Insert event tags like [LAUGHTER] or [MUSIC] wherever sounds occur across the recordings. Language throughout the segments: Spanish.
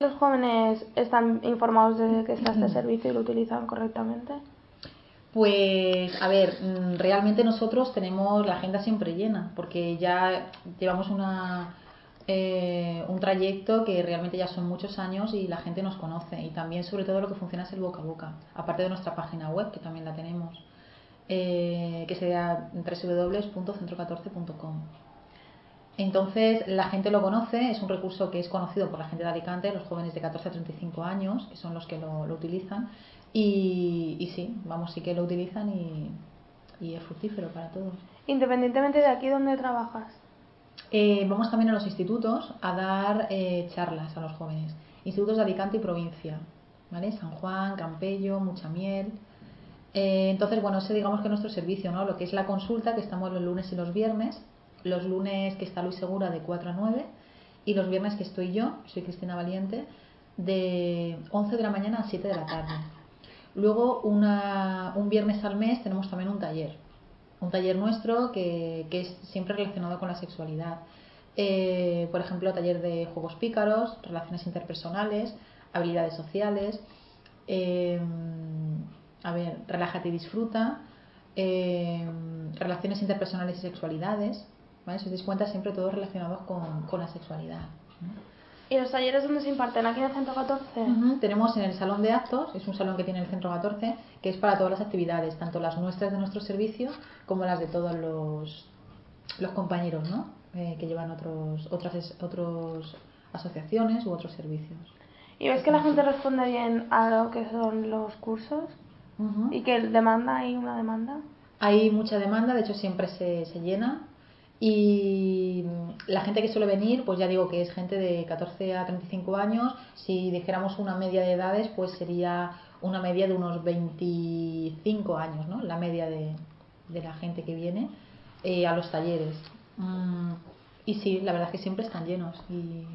¿Los jóvenes están informados de que está este servicio y lo utilizan correctamente? Pues, a ver, mm, realmente nosotros tenemos la agenda siempre llena, porque ya llevamos una, eh, un trayecto que realmente ya son muchos años y la gente nos conoce. Y también, sobre todo, lo que funciona es el boca a boca, aparte de nuestra página web, que también la tenemos, eh, que sería www.centro14.com. Entonces, la gente lo conoce, es un recurso que es conocido por la gente de Alicante, los jóvenes de 14 a 35 años, que son los que lo, lo utilizan y, sí, vamos, sí que lo utilizan y, es fructífero para todos. Independientemente de aquí donde trabajas. Eh, vamos también a los institutos a dar eh, charlas a los jóvenes. Institutos de Alicante y provincia, ¿vale? San Juan, Campello, Mucha Miel. Eh, entonces, bueno, ese digamos que nuestro servicio, ¿no? Lo que es la consulta, que estamos los lunes y los viernes. Los lunes que está Luis Segura de 4 a 9 y los viernes que estoy yo, soy Cristina Valiente, de 11 de la mañana a 7 de la tarde. Luego, un viernes al mes tenemos también un taller, un taller nuestro que, es siempre relacionado con la sexualidad. Eh, por ejemplo, taller de juegos pícaros, relaciones interpersonales, habilidades sociales, eh, a ver, relájate y disfruta, eh, relaciones interpersonales y sexualidades. ¿Vale? Si os dais cuenta, siempre todo relacionado con, con la sexualidad. ¿Y los talleres dónde se imparten? ¿Aquí en el Centro 14? Tenemos en el Salón de Actos, es un salón que tiene el Centro 14, que es para todas las actividades, tanto las nuestras de nuestro servicio como las de todos los, los compañeros ¿no? Eh, que llevan otros, otras otros asociaciones u otros servicios. ¿Y ves que la gente responde bien a lo que son los cursos? ¿Y que demanda hay una demanda? Hay mucha demanda, de hecho siempre se, se llena y la gente que suele venir, pues ya digo que es gente de 14 a 35 años. Si dijéramos una media de edades, pues sería una media de unos 25 años, ¿no? La media de, la gente que viene eh, a los talleres. Mm, y sí, la verdad es que siempre están llenos y,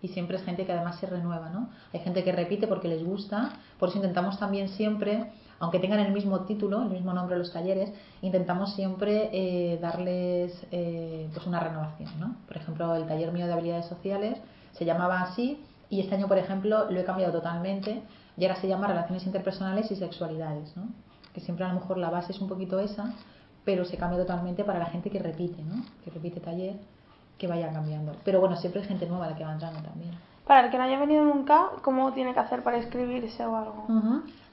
y siempre es gente que además se renueva, ¿no? Hay gente que repite porque les gusta, por eso intentamos también siempre aunque tengan el mismo título, el mismo nombre los talleres, intentamos siempre eh, darles eh, pues una renovación. ¿no? Por ejemplo, el taller mío de habilidades sociales se llamaba así y este año, por ejemplo, lo he cambiado totalmente y ahora se llama relaciones interpersonales y sexualidades. ¿no? Que siempre a lo mejor la base es un poquito esa, pero se cambia totalmente para la gente que repite, ¿no? que repite taller, que vaya cambiando. Pero bueno, siempre hay gente nueva la que va entrando también. Para el que no haya venido nunca, ¿cómo tiene que hacer para inscribirse o algo?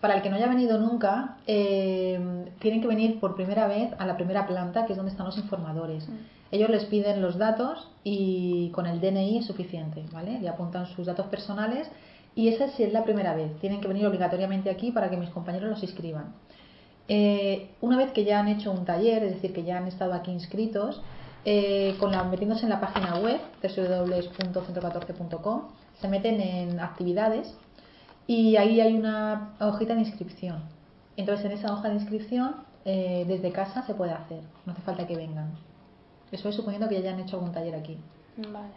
Para el que no haya venido nunca, eh, tienen que venir por primera vez a la primera planta, que es donde están los informadores. Mm. Ellos les piden los datos y con el DNI es suficiente, ¿vale? Le apuntan sus datos personales y esa sí es la primera vez. Tienen que venir obligatoriamente aquí para que mis compañeros los inscriban. Eh, una vez que ya han hecho un taller, es decir, que ya han estado aquí inscritos, eh, con la, metiéndose en la página web www.centro14.com se meten en actividades y ahí hay una hojita de inscripción. Entonces en esa hoja de inscripción eh, desde casa se puede hacer, no hace falta que vengan. Eso es suponiendo que ya hayan hecho algún taller aquí. Vale.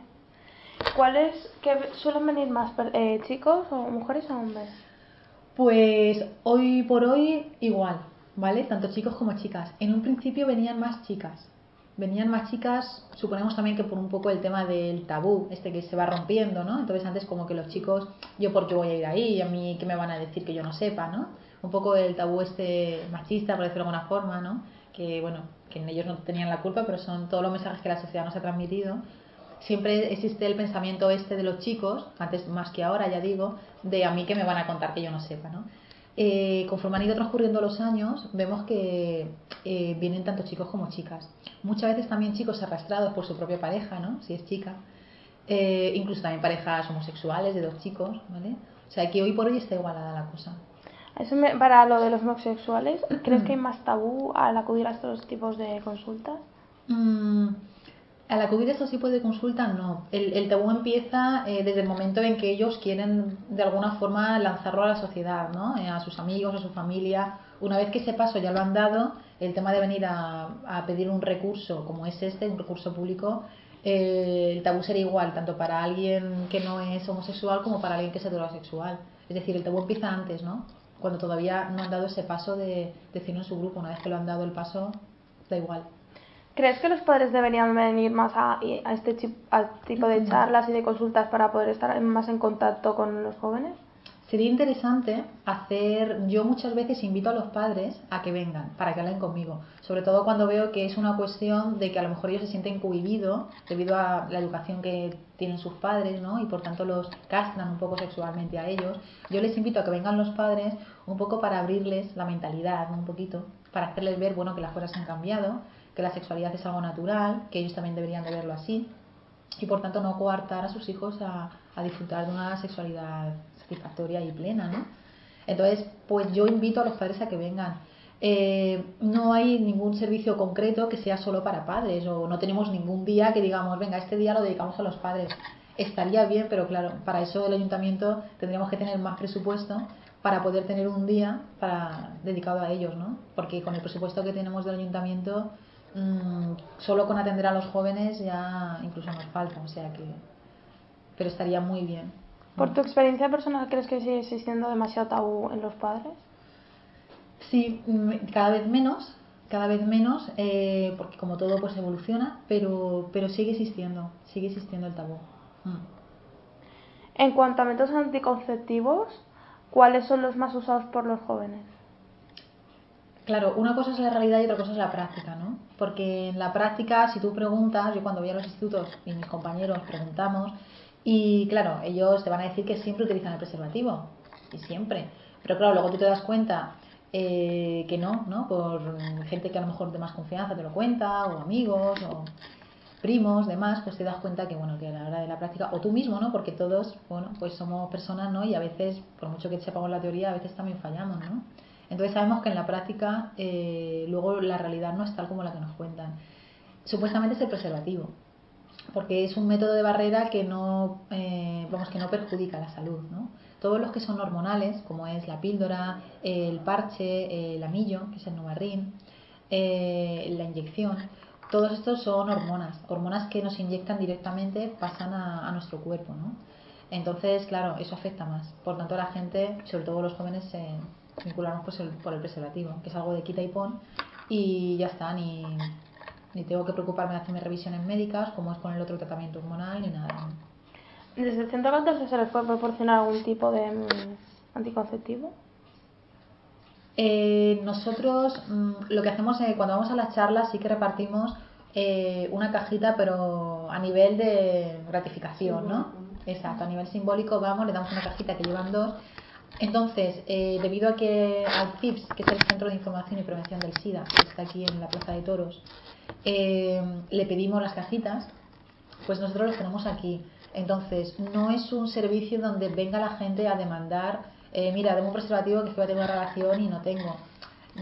¿Cuáles que suelen venir más eh, chicos o mujeres o hombres? Pues hoy por hoy igual, ¿vale? Tanto chicos como chicas. En un principio venían más chicas, venían más chicas, suponemos también que por un poco el tema del tabú, este que se va rompiendo, ¿no? Entonces antes como que los chicos, yo por qué voy a ir ahí, a mí qué me van a decir que yo no sepa, ¿no? Un poco el tabú este machista, por decirlo de alguna forma, ¿no? Que bueno, que ellos no tenían la culpa, pero son todos los mensajes que la sociedad nos ha transmitido. Siempre existe el pensamiento este de los chicos, antes más que ahora, ya digo, de a mí que me van a contar que yo no sepa, ¿no? Eh, conforme han ido transcurriendo los años, vemos que eh, vienen tanto chicos como chicas. Muchas veces también chicos arrastrados por su propia pareja, ¿no? Si es chica. Eh, incluso también parejas homosexuales de dos chicos, ¿vale? O sea, que hoy por hoy está igualada la cosa. Eso para lo de los homosexuales, ¿crees que hay más tabú al acudir a estos tipos de consultas? Mm, al acudir a estos tipos de no. El, tabú empieza eh, desde el momento en que ellos quieren de alguna forma lanzarlo a la sociedad, ¿no? Eh, a sus amigos, a su familia. Una vez que ese paso ya lo han dado, el tema de venir a, pedir un recurso como es este, un recurso público, eh, el tabú sería igual, tanto para alguien que no es homosexual como para alguien que es heterosexual. Es decir, el tabú empieza antes, ¿no? Cuando todavía no han dado ese paso de decirlo en su grupo. Una vez que lo han dado el paso, da igual. ¿Crees que los padres deberían venir más a, a este tipo de charlas y de consultas para poder estar más en contacto con los jóvenes? Sería interesante hacer, yo muchas veces invito a los padres a que vengan, para que hablen conmigo, sobre todo cuando veo que es una cuestión de que a lo mejor ellos se sienten cohibidos debido a la educación que tienen sus padres, ¿no? Y por tanto los castran un poco sexualmente a ellos. Yo les invito a que vengan los padres un poco para abrirles la mentalidad, un poquito, para hacerles ver, bueno, que las cosas han cambiado, que la sexualidad es algo natural, que ellos también deberían de verlo así, y por tanto no coartar a sus hijos a, disfrutar de una sexualidad satisfactoria y plena, ¿no? Entonces, pues yo invito a los padres a que vengan. Eh, no hay ningún servicio concreto que sea solo para padres o no tenemos ningún día que digamos, venga, este día lo dedicamos a los padres. Estaría bien, pero claro, para eso el ayuntamiento tendríamos que tener más presupuesto para poder tener un día para dedicado a ellos, ¿no? Porque con el presupuesto que tenemos del ayuntamiento, mmm, solo con atender a los jóvenes ya incluso nos falta, o sea que... Pero estaría muy bien. ¿Por tu experiencia personal crees que sigue existiendo demasiado tabú en los padres? Sí, mm, cada vez menos, cada vez menos, eh, porque como todo pues evoluciona, pero, pero sigue existiendo, sigue existiendo el tabú. Mm. En cuanto a métodos anticonceptivos, ¿cuáles son los más usados por los jóvenes? Claro, una cosa es la realidad y otra cosa es la práctica, ¿no? Porque en la práctica, si tú preguntas, yo cuando voy a los institutos y mis compañeros preguntamos, y claro, ellos te van a decir que siempre utilizan el preservativo, y siempre. Pero claro, luego tú te das cuenta eh, que no, ¿no? Por gente que a lo mejor de más confianza te lo cuenta, o amigos, o primos, demás, pues te das cuenta que, bueno, que a la hora de la práctica, o tú mismo, ¿no? Porque todos, bueno, pues somos personas, ¿no? Y a veces, por mucho que sepamos la teoría, a veces también fallamos, ¿no? Entonces sabemos que en la práctica eh, luego la realidad no es tal como la que nos cuentan. Supuestamente es el preservativo, porque es un método de barrera que no, eh, vamos, que no perjudica la salud. ¿no? Todos los que son hormonales, como es la píldora, el parche, el amillo, que es el Novarrin, eh, la inyección, todos estos son hormonas, hormonas que nos inyectan directamente, pasan a, nuestro cuerpo. ¿no? Entonces, claro, eso afecta más. Por tanto, la gente, sobre todo los jóvenes, se vinculamos pues, por el preservativo, que es algo de quita y pon, y ya está, ni, ni tengo que preocuparme de hacerme revisiones médicas, como es con el otro tratamiento hormonal, ni nada. ¿Desde el centro 14 se les puede proporcionar algún tipo de mm, anticonceptivo? Eh, nosotros mm, lo que hacemos es, cuando vamos a las charlas sí que repartimos eh, una cajita, pero a nivel de gratificación, ¿no? Exacto, a nivel simbólico vamos, le damos una cajita que llevan dos. Entonces, eh, debido a que al CIPS, que es el Centro de Información y Prevención del SIDA, que está aquí en la Plaza de Toros, eh, le pedimos las cajitas, pues nosotros las tenemos aquí. Entonces, no es un servicio donde venga la gente a demandar, eh, mira, tengo un preservativo que es que voy a tener una relación y no tengo.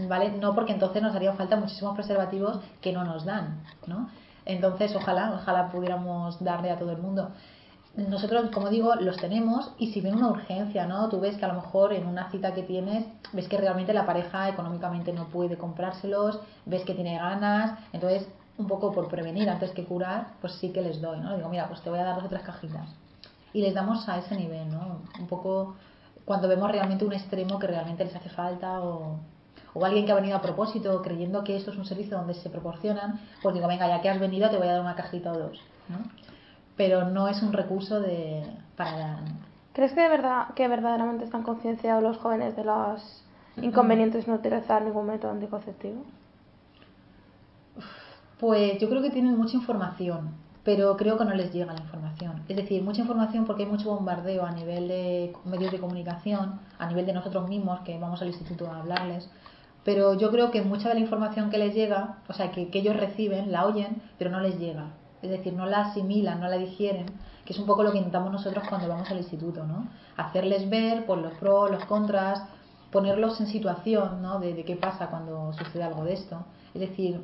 ¿Vale? No, porque entonces nos harían falta muchísimos preservativos que no nos dan, ¿no? Entonces, ojalá, ojalá pudiéramos darle a todo el mundo nosotros, como digo, los tenemos y si viene una urgencia, ¿no? Tú ves que a lo mejor en una cita que tienes, ves que realmente la pareja económicamente no puede comprárselos, ves que tiene ganas, entonces un poco por prevenir antes que curar, pues sí que les doy, ¿no? digo, mira, pues te voy a dar dos o tres cajitas. Y les damos a ese nivel, ¿no? Un poco cuando vemos realmente un extremo que realmente les hace falta o, o alguien que ha venido a propósito creyendo que esto es un servicio donde se proporcionan, pues digo, venga, ya que has venido te voy a dar una cajita o dos, ¿no? Pero no es un recurso de, para... ¿Crees que, de verdad, que verdaderamente están concienciados los jóvenes de los inconvenientes de no utilizar ningún método anticonceptivo? Pues yo creo que tienen mucha información, pero creo que no les llega la información. Es decir, mucha información porque hay mucho bombardeo a nivel de medios de comunicación, a nivel de nosotros mismos que vamos al instituto a hablarles, pero yo creo que mucha de la información que les llega, o sea, que, que ellos reciben, la oyen, pero no les llega es decir, no la asimilan, no la digieren, que es un poco lo que intentamos nosotros cuando vamos al instituto, ¿no? Hacerles ver por los pros, los contras, ponerlos en situación, ¿no? De, qué pasa cuando sucede algo de esto. Es decir,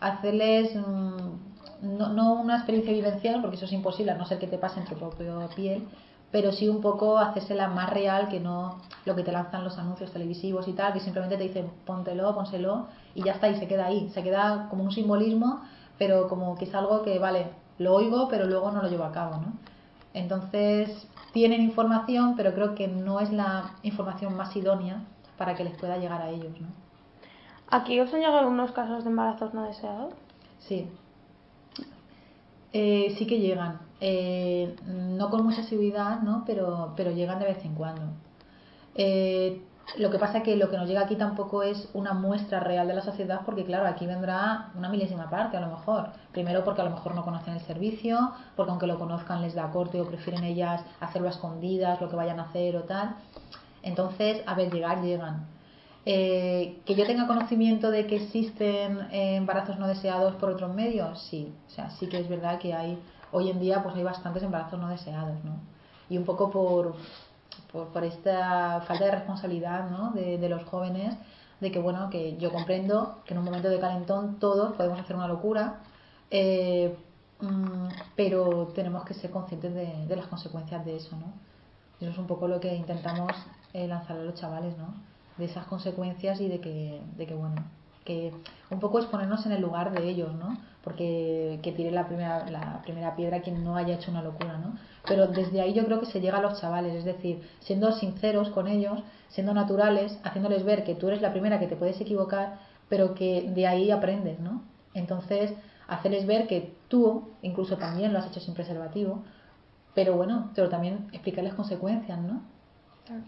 hacerles mm, no, no, una experiencia vivencial, porque eso es imposible, a no ser que te pase en tu propia piel, pero sí un poco hacérsela más real que no lo que te lanzan los anuncios televisivos y tal, que simplemente te dicen póntelo, pónselo y ya está, y se queda ahí, se queda como un simbolismo pero como que es algo que, vale, lo oigo, pero luego no lo llevo a cabo, ¿no? Entonces, tienen información, pero creo que no es la información más idónea para que les pueda llegar a ellos, ¿no? ¿Aquí os han llegado algunos casos de embarazos no deseados? Sí. Eh, sí que llegan. Eh, no con mucha seguridad, ¿no? Pero, pero llegan de vez en cuando. Eh, lo que pasa es que lo que nos llega aquí tampoco es una muestra real de la sociedad, porque claro, aquí vendrá una milésima parte a lo mejor. Primero porque a lo mejor no conocen el servicio, porque aunque lo conozcan les da corte o prefieren ellas hacerlo a escondidas, lo que vayan a hacer o tal. Entonces, a ver, llegar, llegan. Eh, que yo tenga conocimiento de que existen eh, embarazos no deseados por otros medios, sí. O sea, sí que es verdad que hay, hoy en día, pues hay bastantes embarazos no deseados, ¿no? Y un poco por, por, esta falta de responsabilidad ¿no? de, los jóvenes, de que bueno, que yo comprendo que en un momento de calentón todos podemos hacer una locura, eh, mm, pero tenemos que ser conscientes de, las consecuencias de eso, ¿no? Eso es un poco lo que intentamos eh, lanzar a los chavales, ¿no? De esas consecuencias y de que, de que bueno, que un poco es ponernos en el lugar de ellos, ¿no? Porque que tire la primera, la primera piedra quien no haya hecho una locura, ¿no? Pero desde ahí yo creo que se llega a los chavales, es decir, siendo sinceros con ellos, siendo naturales, haciéndoles ver que tú eres la primera que te puedes equivocar, pero que de ahí aprendes, ¿no? Entonces, hacerles ver que tú incluso también lo has hecho sin preservativo, pero bueno, pero también explicarles consecuencias, ¿no?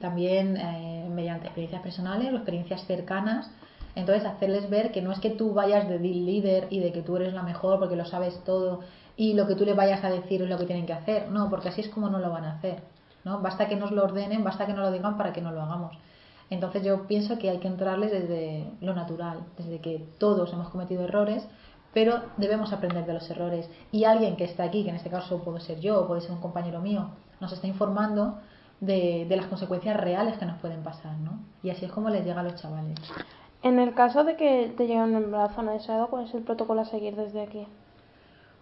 También eh, mediante experiencias personales o experiencias cercanas entonces, hacerles ver que no es que tú vayas de líder y de que tú eres la mejor porque lo sabes todo y lo que tú le vayas a decir es lo que tienen que hacer. No, porque así es como no lo van a hacer. ¿no? Basta que nos lo ordenen, basta que nos lo digan para que no lo hagamos. Entonces yo pienso que hay que entrarles desde lo natural, desde que todos hemos cometido errores, pero debemos aprender de los errores. Y alguien que está aquí, que en este caso puede ser yo o puede ser un compañero mío, nos está informando de, de las consecuencias reales que nos pueden pasar, ¿no? Y así es como les llega a los chavales. En el caso de que te llegue un embarazo no deseado, ¿cuál es el protocolo a seguir desde aquí?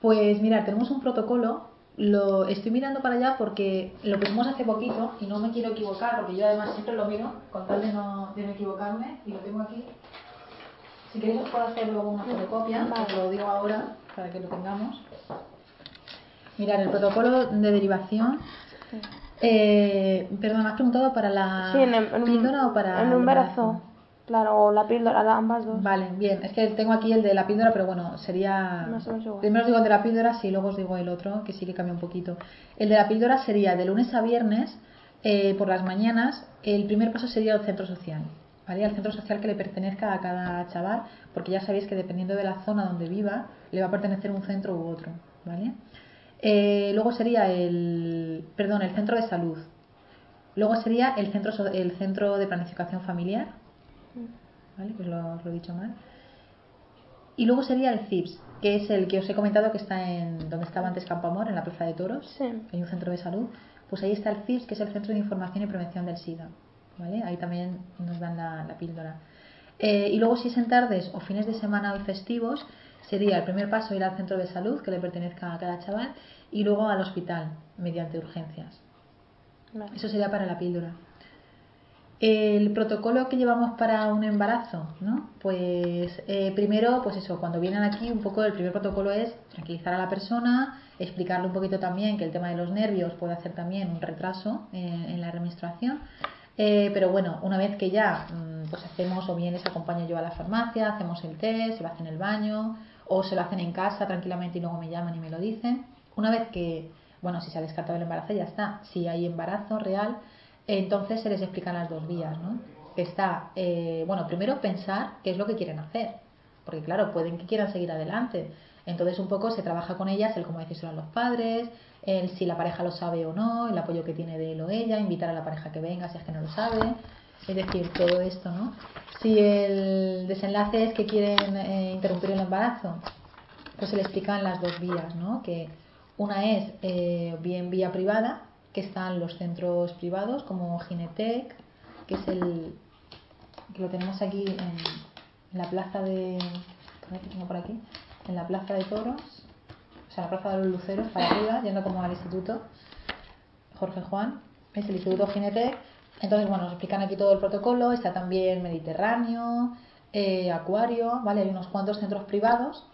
Pues mira, tenemos un protocolo. Lo estoy mirando para allá porque lo pusimos hace poquito y no me quiero equivocar porque yo además siempre lo miro con tal de no, de equivocarme y lo tengo aquí. Si queréis os puedo hacer luego una fotocopia, os lo digo ahora para que lo tengamos. Mirar, el protocolo de derivación. Eh, perdón, ¿me has preguntado para la sí, en, píldora o para el embarazo? Claro, o la píldora, ambas dos. Vale, bien. Es que tengo aquí el de la píldora, pero bueno, sería. Primero os digo el de la píldora, sí, luego os digo el otro, que sí que cambia un poquito. El de la píldora sería de lunes a viernes, eh, por las mañanas. El primer paso sería el centro social, ¿vale? Al centro social que le pertenezca a cada chaval, porque ya sabéis que dependiendo de la zona donde viva, le va a pertenecer un centro u otro, ¿vale? Eh, luego sería el. Perdón, el centro de salud. Luego sería el centro, el centro de planificación familiar ¿vale? Pues lo, he dicho mal. Y luego sería el CIPS, que es el que os he comentado que está en donde estaba antes Campo Amor, en la Plaza de Toros, hay un centro de salud. Pues ahí está el CIPS, que es el Centro de Información y Prevención del SIDA. ¿vale? Ahí también nos dan la, píldora. Eh, y luego si es en tardes o fines de semana o festivos, sería el primer paso ir al centro de salud que le pertenezca a cada chaval y luego al hospital mediante urgencias. Eso sería para la píldora. El protocolo que llevamos para un embarazo, ¿no? Pues eh, primero, pues eso, cuando vienen aquí, un poco el primer protocolo es tranquilizar a la persona, explicarle un poquito también que el tema de los nervios puede hacer también un retraso en, la administración. Eh, pero bueno, una vez que ya mm, pues hacemos, o bien les acompaño yo a la farmacia, hacemos el test, se lo hacen en el baño, o se lo hacen en casa tranquilamente y luego me llaman y me lo dicen. Una vez que, bueno, si se ha descartado el embarazo ya está. Si hay embarazo real, entonces se les explican las dos vías, ¿no? Está, eh, bueno, primero pensar qué es lo que quieren hacer, porque claro, pueden que quieran seguir adelante. Entonces un poco se trabaja con ellas el cómo decírselo a los padres, el si la pareja lo sabe o no, el apoyo que tiene de él o ella, invitar a la pareja que venga si es que no lo sabe, es decir, todo esto, ¿no? Si el desenlace es que quieren eh, interrumpir el embarazo, pues se le explican las dos vías, ¿no? Que una es eh, bien vía privada, que están los centros privados como Ginetec, que es el que lo tenemos aquí en, la plaza de por aquí, en la plaza de toros, o sea, la plaza de los luceros para arriba, yendo como al instituto Jorge Juan, es el instituto Ginetec. Entonces, bueno, nos explican aquí todo el protocolo, está también Mediterráneo, eh, Acuario, ¿vale? Hay unos cuantos centros privados.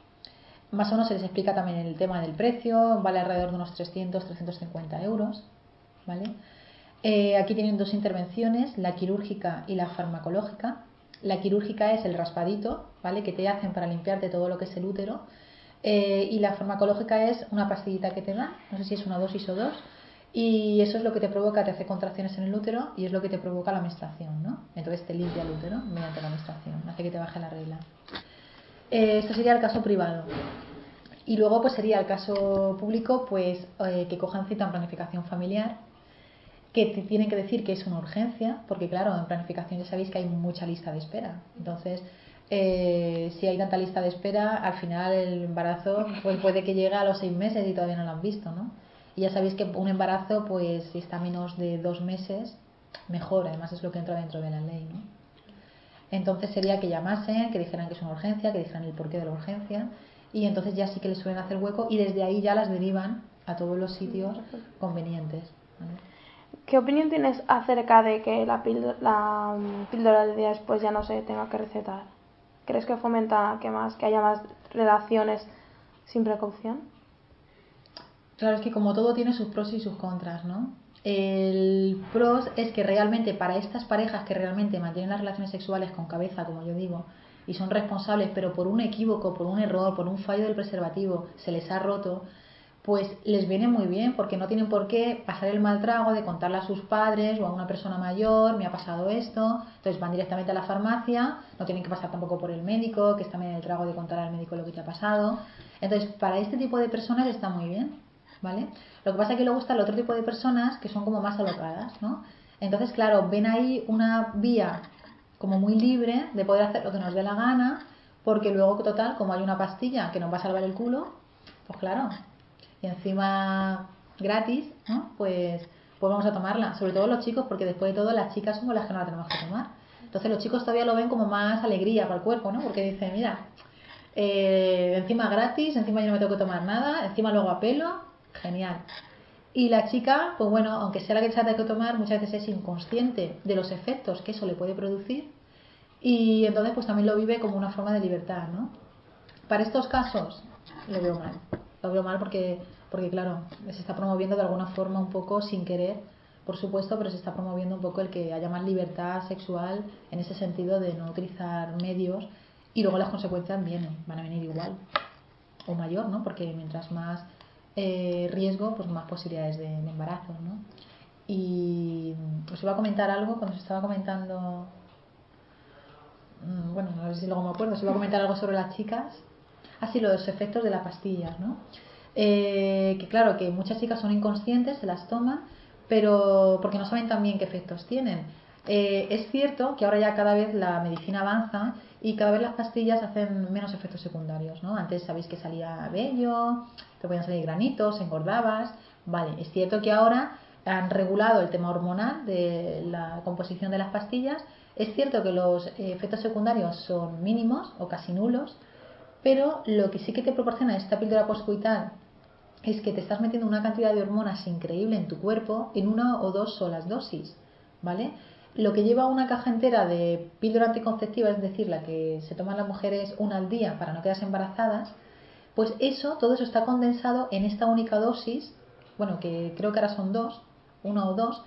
Más o menos se les explica también el tema del precio, vale alrededor de unos 300, 350 euros. Eh, aquí tienen dos intervenciones, la quirúrgica y la farmacológica. La quirúrgica es el raspadito, ¿vale? Que te hacen para limpiarte todo lo que es el útero. Eh, y la farmacológica es una pastillita que te dan, no sé si es una dosis o dos, y eso es lo que te provoca, te hace contracciones en el útero y es lo que te provoca la menstruación, ¿no? Entonces te limpia el útero mediante la menstruación, hace que te baje la regla. Eh, esto sería el caso privado. Y luego pues sería el caso público, pues que cojan cita en planificación familiar, que te tienen que decir que es una urgencia, porque claro, en planificación ya sabéis que hay mucha lista de espera. Entonces, eh, si hay tanta lista de espera, al final el embarazo pues puede que llegue a los seis meses y todavía no lo han visto, ¿no? Y ya sabéis que un embarazo, pues si está menos de dos meses, mejor, además es lo que entra dentro de la ley, ¿no? Entonces sería que llamasen, que dijeran que es una urgencia, que dijeran el porqué de la urgencia, y entonces ya sí que les suelen hacer hueco y desde ahí ya las derivan a todos los sitios convenientes. ¿Qué opinión tienes acerca de que la píldora, la mm, píldora del día después ya no se tenga que recetar? ¿Crees que fomenta que más que haya más relaciones sin precaución? Claro, es que como todo tiene sus pros y sus contras, ¿no? El pros es que realmente para estas parejas que realmente mantienen las relaciones sexuales con cabeza, como yo digo, y son responsables, pero por un equívoco, por un error, por un fallo del preservativo, se les ha roto, pues les viene muy bien porque no tienen por qué pasar el mal trago de contarle a sus padres o a una persona mayor, me ha pasado esto, entonces van directamente a la farmacia, no tienen que pasar tampoco por el médico, que está también el trago de contar al médico lo que te ha pasado. Entonces, para este tipo de personas está muy bien, ¿vale? Lo que pasa es que luego está el otro tipo de personas que son como más alocadas, ¿no? Entonces, claro, ven ahí una vía como muy libre de poder hacer lo que nos dé la gana, porque luego, total, como hay una pastilla que nos va a salvar el culo, pues claro, y encima gratis, ¿no? Pues, pues vamos a tomarla, sobre todo los chicos, porque después de todo las chicas somos las que no la tenemos que tomar. Entonces los chicos todavía lo ven como más alegría para el cuerpo, ¿no? Porque dicen, mira, eh, encima gratis, encima yo no me tengo que tomar nada, encima luego a pelo, genial. Y la chica, pues bueno, aunque sea la que se tenga que tomar, muchas veces es inconsciente de los efectos que eso le puede producir y entonces pues también lo vive como una forma de libertad, ¿no? Para estos casos lo veo mal, lo veo mal porque, porque claro, se está promoviendo de alguna forma un poco sin querer, por supuesto, pero se está promoviendo un poco el que haya más libertad sexual en ese sentido de no utilizar medios y luego las consecuencias vienen, van a venir igual o mayor, ¿no? Porque mientras más eh, riesgo, pues más posibilidades de, embarazo, ¿no? Y os iba a comentar algo cuando os estaba comentando, mm, bueno, no sé si luego me acuerdo, os iba a comentar algo sobre las chicas, así los efectos de las pastillas, ¿no? Eh, que claro, que muchas chicas son inconscientes, se las toman, pero porque no saben también qué efectos tienen. Eh, es cierto que ahora ya cada vez la medicina avanza y cada vez las pastillas hacen menos efectos secundarios, ¿no? Antes sabéis que salía vello, te podían salir granitos, engordabas, vale, es cierto que ahora han regulado el tema hormonal de la composición de las pastillas, es cierto que los efectos secundarios son mínimos o casi nulos, pero lo que sí que te proporciona esta píldora postcoital es que te estás metiendo una cantidad de hormonas increíble en tu cuerpo en una o dos solas dosis, ¿vale? Lo que lleva una caja entera de píldora anticonceptiva, es decir, la que se toman las mujeres una al día para no quedarse embarazadas, pues eso, todo eso está condensado en esta única dosis, bueno, que creo que ahora son dos, una o dos,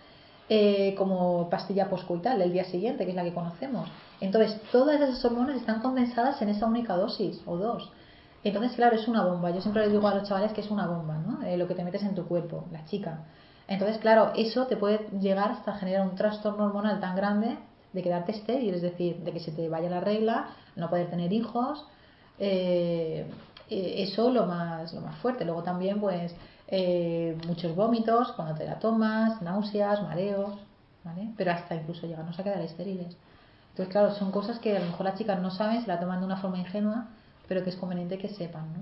eh, como pastilla poscoital el día siguiente, que es la que conocemos. Entonces, todas esas hormonas están condensadas en esa única dosis o dos. Entonces, claro, es una bomba. Yo siempre les digo a los chavales que es una bomba, ¿no? Eh, lo que te metes en tu cuerpo, la chica. Entonces, claro, eso te puede llegar hasta generar un trastorno hormonal tan grande de quedarte estéril, es decir, de que se te vaya la regla, no poder tener hijos, eh, eh, eso lo más, lo más fuerte. Luego también, pues, eh, muchos vómitos cuando te la tomas, náuseas, mareos, ¿vale? Pero hasta incluso llegarnos a quedar estériles. Entonces, claro, son cosas que a lo mejor las chicas no saben, se la toman de una forma ingenua, pero que es conveniente que sepan, ¿no?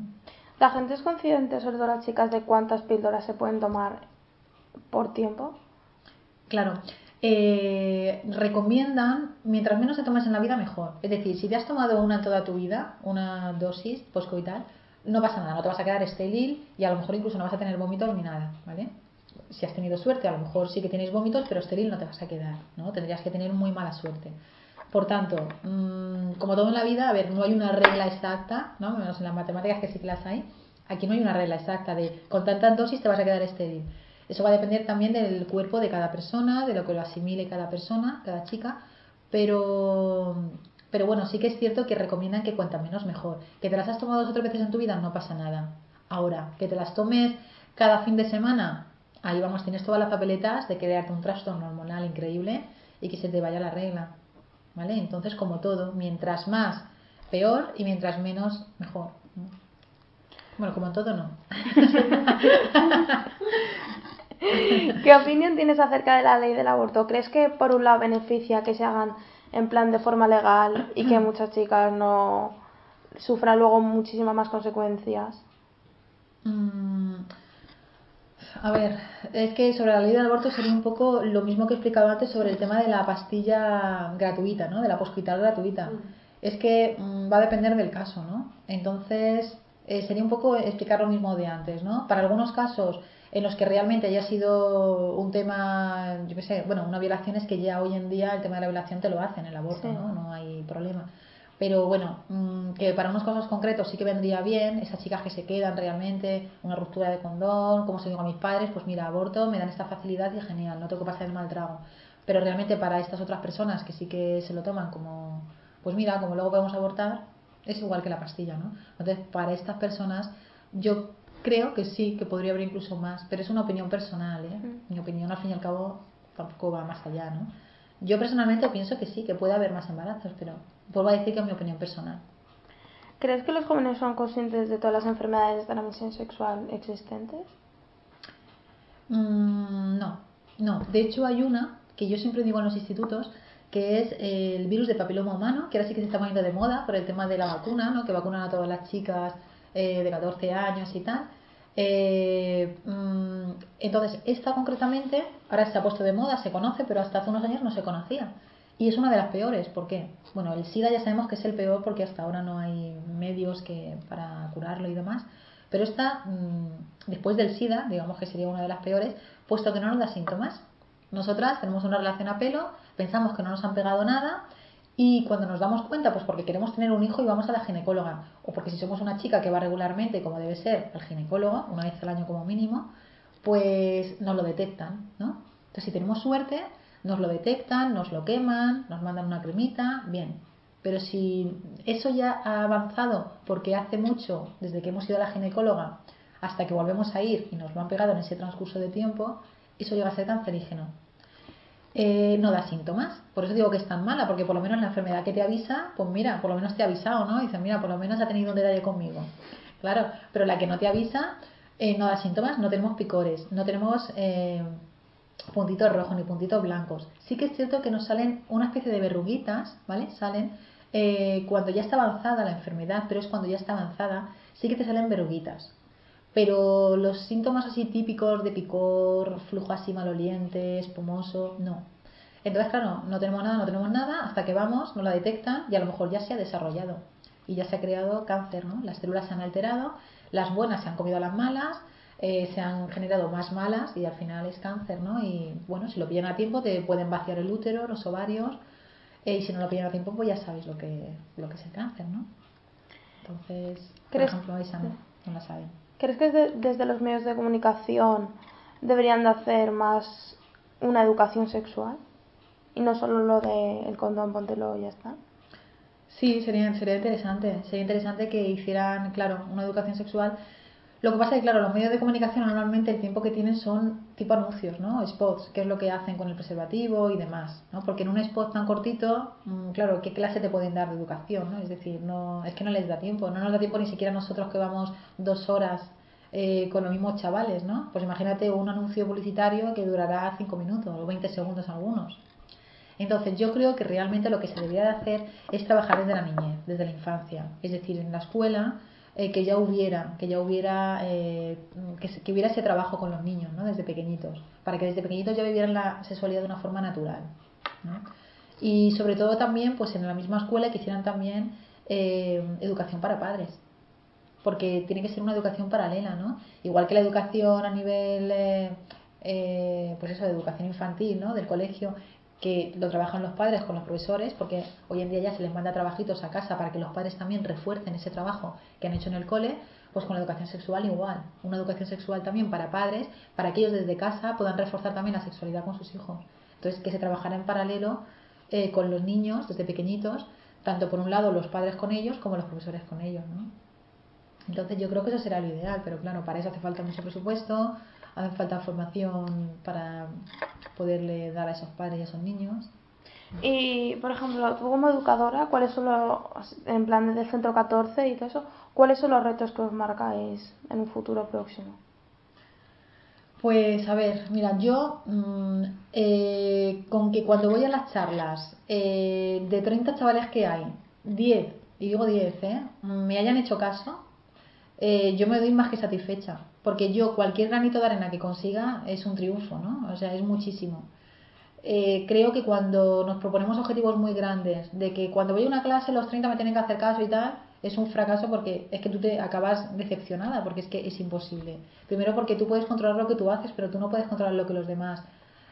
¿La gente es consciente, sobre todo las chicas, de cuántas píldoras se pueden tomar por tiempo? Claro. Eh, recomiendan, mientras menos te tomes en la vida, mejor. Es decir, si te has tomado una en toda tu vida, una dosis poscoital, no pasa nada, no te vas a quedar estéril y a lo mejor incluso no vas a tener vómitos ni nada, ¿vale? Si has tenido suerte, a lo mejor sí que tienes vómitos, pero estéril no te vas a quedar, ¿no? Tendrías que tener muy mala suerte. Por tanto, mmm, como todo en la vida, a ver, no hay una regla exacta, ¿no? Menos en las matemáticas que sí que las hay. Aquí no hay una regla exacta de con tantas dosis te vas a quedar estéril. Eso va a depender también del cuerpo de cada persona, de lo que lo asimile cada persona, cada chica, pero Pero bueno, sí que es cierto que recomiendan que cuanta menos mejor. Que te las has tomado dos o tres veces en tu vida, no pasa nada. Ahora, que te las tomes cada fin de semana, ahí vamos, tienes todas las papeletas de crearte un trastorno hormonal increíble y que se te vaya la regla. ¿Vale? Entonces, como todo, mientras más, peor y mientras menos, mejor. Bueno, como todo, no. [LAUGHS] ¿Qué opinión tienes acerca de la ley del aborto? ¿Crees que por un lado beneficia que se hagan en plan de forma legal y que [CLEARS THROAT] muchas chicas no sufran luego muchísimas más consecuencias? Mm, a ver, es que sobre la ley del aborto sería un poco lo mismo que he explicado antes sobre el tema de la pastilla gratuita, ¿no? De la hospital gratuita. Mm. Es que mm, va a depender del caso, ¿no? Entonces, eh, sería un poco explicar lo mismo de antes, ¿no? Para algunos casos en los que realmente haya sido un tema, yo qué sé, bueno, una violación es que ya hoy en día el tema de la violación te lo hacen, el aborto, ¿no? No hay problema. Pero bueno, mm, que para unos casos concretos sí que vendría bien, esas chicas que se quedan realmente, una ruptura de condón, como se digo a mis padres, pues mira, aborto, me dan esta facilidad y genial, no tengo que pasar el mal trago. Pero realmente para estas otras personas que sí que se lo toman como, pues mira, como luego podemos abortar, es igual que la pastilla, ¿no? Entonces, para estas personas, yo Creo que sí, que podría haber incluso más, pero es una opinión personal, ¿eh? Mi opinión, al fin y al cabo, tampoco va más allá, ¿no? Yo personalmente pienso que sí, que puede haber más embarazos, pero vuelvo a decir que es mi opinión personal. ¿Crees que los jóvenes son conscientes de todas las enfermedades de transmisión sexual existentes? Mm, no, no. De hecho, hay una que yo siempre digo en los institutos, que es el virus de papiloma humano, que ahora sí que se está poniendo de moda por el tema de la vacuna, ¿no? que vacunan a todas las chicas eh, de 14 años y tal. Eh, mm, entonces, esta concretamente, ahora se ha puesto de moda, se conoce, pero hasta hace unos años no se conocía. Y es una de las peores, ¿por qué? Bueno, el SIDA ya sabemos que es el peor porque hasta ahora no hay medios que, para curarlo y demás. Pero esta, mm, después del SIDA, digamos que sería una de las peores, puesto que no nos da síntomas. Nosotras tenemos una relación a pelo, pensamos que no nos han pegado nada y cuando nos damos cuenta, pues porque queremos tener un hijo y vamos a la ginecóloga, o porque si somos una chica que va regularmente, como debe ser, al ginecólogo, una vez al año como mínimo, pues nos lo detectan, ¿no? Entonces, si tenemos suerte, nos lo detectan, nos lo queman, nos mandan una cremita, bien. Pero si eso ya ha avanzado porque hace mucho, desde que hemos ido a la ginecóloga hasta que volvemos a ir y nos lo han pegado en ese transcurso de tiempo, eso llega a ser cancerígeno. Eh, no da síntomas. Por eso digo que es tan mala, porque por lo menos la enfermedad que te avisa, pues mira, por lo menos te ha avisado, ¿no? Dice, mira, por lo menos ha tenido un detalle conmigo. Claro, pero la que no te avisa eh, no da síntomas, no tenemos picores, no tenemos eh, puntitos rojos ni puntitos blancos. Sí que es cierto que nos salen una especie de verruguitas, ¿vale? Salen cuando ya está avanzada la enfermedad, pero es cuando ya está avanzada, sí que te salen verruguitas. Pero los síntomas así típicos de picor, flujo así maloliente, espumoso, no. Entonces, claro, no tenemos nada, no tenemos nada, hasta que vamos, nos la detectan y a lo mejor ya se ha desarrollado y ya se ha creado cáncer, ¿no? Las células se han alterado, las buenas se han comido a las malas, eh, se han generado más malas y al final es cáncer, ¿no? Y bueno, si lo pillan a tiempo te pueden vaciar el útero, los ovarios, eh, y si no lo pillan a tiempo, pues ya sabéis lo que, lo que es el cáncer, ¿no? Entonces, por ejemplo, esa no, no la saben. ¿Crees que desde, los medios de comunicación deberían de hacer más una educación sexual? Y no solo lo de el condón, póntelo y ya está. Sí, sería, sería interesante. Sería interesante que hicieran, claro, una educación sexual lo que pasa es que, claro, los medios de comunicación normalmente el tiempo que tienen son tipo anuncios, ¿no? Spots, que es lo que hacen con el preservativo y demás, ¿no? Porque en un spot tan cortito, mm, claro, ¿qué clase te pueden dar de educación, ¿no? Es decir, no, es que no les da tiempo, no nos da tiempo ni siquiera nosotros que vamos dos horas eh, con los mismos chavales, ¿no? Pues imagínate un anuncio publicitario que durará cinco minutos o 20 segundos algunos. Entonces yo creo que realmente lo que se debería de hacer es trabajar desde la niñez, desde la infancia, es decir, en la escuela eh, que ya hubiera, que ya hubiera, eh, que, hubiera ese trabajo con los niños, ¿no? Desde pequeñitos, para que desde pequeñitos ya vivieran la sexualidad de una forma natural, Y sobre todo también, pues en la misma escuela que hicieran también eh, educación para padres, porque tiene que ser una educación paralela, ¿no? Igual que la educación a nivel, pues eso, de educación infantil, ¿no? Del colegio, que lo trabajan los padres con los profesores, porque hoy en día ya se les manda trabajitos a casa para que los padres también refuercen ese trabajo que han hecho en el cole, pues con la educación sexual igual. Una educación sexual también para padres, para que ellos desde casa puedan reforzar también la sexualidad con sus hijos. Entonces, que se trabajara en paralelo eh, con los niños desde pequeñitos tanto por un lado los padres con ellos como los profesores con ellos, ¿no? Entonces yo creo que eso será lo ideal, pero claro, para eso hace falta mucho presupuesto, hace falta formación para poderle dar a esos padres y a esos niños. Y, por ejemplo, tú como educadora, ¿cuáles son los, en plan del centro 14 y todo eso, cuáles son los retos que os marcáis en un futuro próximo? Pues a ver, mira, yo mm, eh, con que cuando voy a las charlas, eh, de 30 chavales que hay, 10, y digo 10, ¿eh? me hayan hecho caso, eh, yo me doy más que satisfecha, porque yo cualquier granito de arena que consiga es un triunfo, ¿no? O sea, es muchísimo. Eh, creo que cuando nos proponemos objetivos muy grandes, de que cuando voy a una clase los 30 me tienen que hacer caso y tal, es un fracaso porque es que tú te acabas decepcionada, porque es que es imposible. Primero porque tú puedes controlar lo que tú haces, pero tú no puedes controlar lo que los demás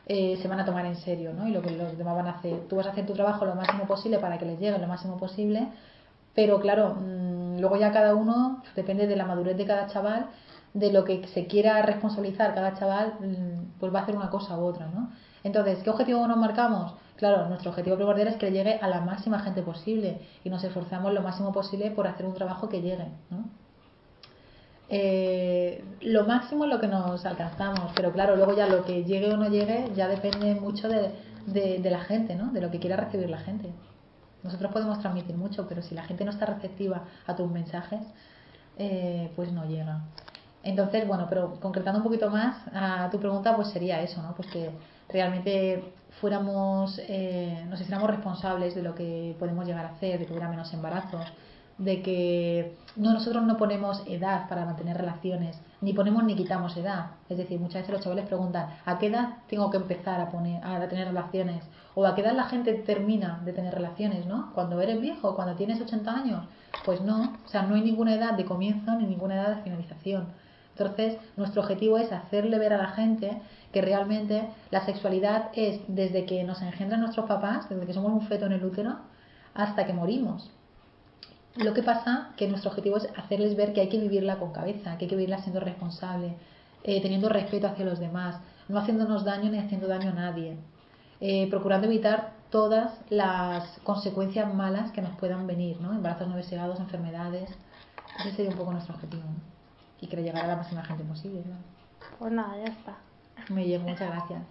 eh, se van a tomar en serio, ¿no? Y lo que los demás van a hacer. Tú vas a hacer tu trabajo lo máximo posible para que les llegue lo máximo posible, pero claro, mm, luego ya cada uno, depende de la madurez de cada chaval, de lo que se quiera responsabilizar cada chaval, mm, pues va a hacer una cosa u otra, ¿no? Entonces, ¿qué objetivo nos marcamos? Claro, nuestro objetivo primordial es que llegue a la máxima gente posible y nos esforzamos lo máximo posible por hacer un trabajo que llegue, ¿no? Eh, lo máximo es lo que nos alcanzamos, pero claro, luego ya lo que llegue o no llegue ya depende mucho de, de la gente, ¿no? De lo que quiera recibir la gente. Nosotros podemos transmitir mucho, pero si la gente no está receptiva a tus mensajes, eh, pues no llega. Entonces, bueno, pero concretando un poquito más a tu pregunta, pues sería eso, ¿no? Pues que realmente fuéramos, eh, nos hiciéramos responsables de lo que podemos llegar a hacer, de que hubiera menos embarazos, de que no nosotros no ponemos edad para mantener relaciones, ni ponemos ni quitamos edad. Es decir, muchas veces los chavales preguntan, ¿a qué edad tengo que empezar a poner a tener relaciones? O a qué edad la gente termina de tener relaciones, ¿no? Cuando eres viejo, cuando tienes 80 años, pues no, o sea, no hay ninguna edad de comienzo ni ninguna edad de finalización. Entonces, nuestro objetivo es hacerle ver a la gente que realmente la sexualidad es desde que nos engendran nuestros papás, desde que somos un feto en el útero, hasta que morimos. Lo que pasa que nuestro objetivo es hacerles ver que hay que vivirla con cabeza, que hay que vivirla siendo responsable, eh, teniendo respeto hacia los demás, no haciéndonos daño ni haciendo daño a nadie, eh, procurando evitar todas las consecuencias malas que nos puedan venir, embarazos no deseados, enfermedades. Ese sería un poco nuestro objetivo. Y que llegar a la máxima gente posible. Pues nada, ya está. Muy bien, muchas gracias.